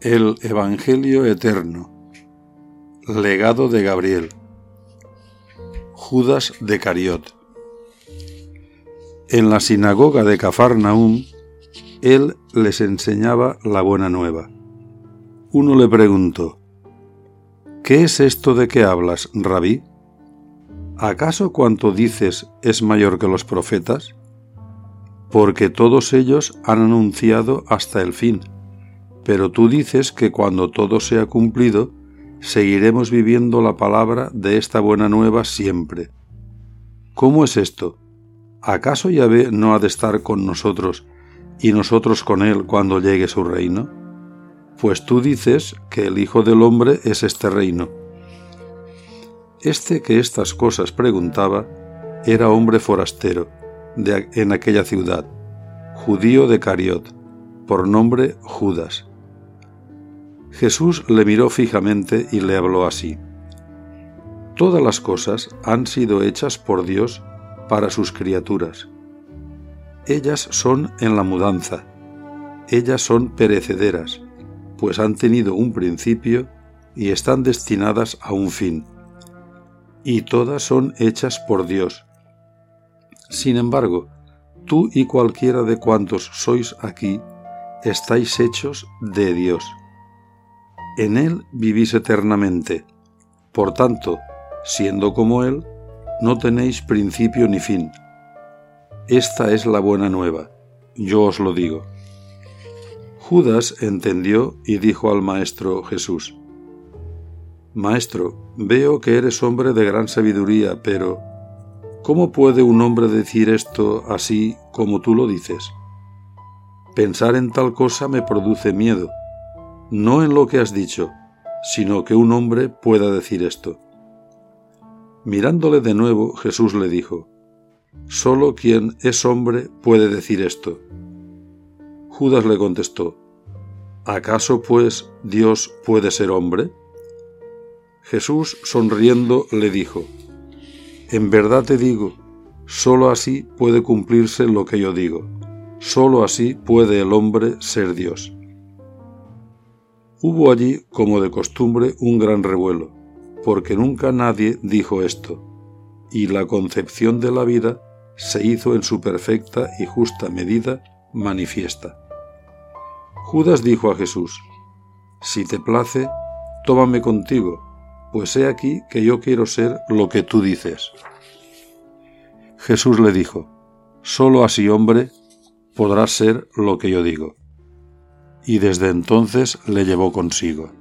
El Evangelio Eterno Legado de Gabriel Judas de Cariot En la sinagoga de Cafarnaúm, él les enseñaba la buena nueva. Uno le preguntó, ¿Qué es esto de que hablas, rabí? ¿Acaso cuanto dices es mayor que los profetas? Porque todos ellos han anunciado hasta el fin pero tú dices que cuando todo sea cumplido, seguiremos viviendo la palabra de esta buena nueva siempre. ¿Cómo es esto? ¿Acaso Yahvé no ha de estar con nosotros y nosotros con él cuando llegue su reino? Pues tú dices que el Hijo del Hombre es este reino. Este que estas cosas preguntaba era hombre forastero de, en aquella ciudad, judío de Cariot, por nombre Judas Jesús le miró fijamente y le habló así. Todas las cosas han sido hechas por Dios para sus criaturas. Ellas son en la mudanza, ellas son perecederas, pues han tenido un principio y están destinadas a un fin. Y todas son hechas por Dios. Sin embargo, tú y cualquiera de cuantos sois aquí, estáis hechos de Dios en Él vivís eternamente. Por tanto, siendo como Él, no tenéis principio ni fin. Esta es la buena nueva, yo os lo digo. Judas entendió y dijo al Maestro Jesús, Maestro, veo que eres hombre de gran sabiduría, pero ¿cómo puede un hombre decir esto así como tú lo dices? Pensar en tal cosa me produce miedo no en lo que has dicho, sino que un hombre pueda decir esto. Mirándole de nuevo, Jesús le dijo, Solo quien es hombre puede decir esto. Judas le contestó, ¿acaso pues Dios puede ser hombre? Jesús, sonriendo, le dijo, En verdad te digo, sólo así puede cumplirse lo que yo digo, sólo así puede el hombre ser Dios. Hubo allí, como de costumbre, un gran revuelo, porque nunca nadie dijo esto, y la concepción de la vida se hizo en su perfecta y justa medida manifiesta. Judas dijo a Jesús, Si te place, tómame contigo, pues he aquí que yo quiero ser lo que tú dices. Jesús le dijo, Solo así, hombre, podrás ser lo que yo digo y desde entonces le llevó consigo.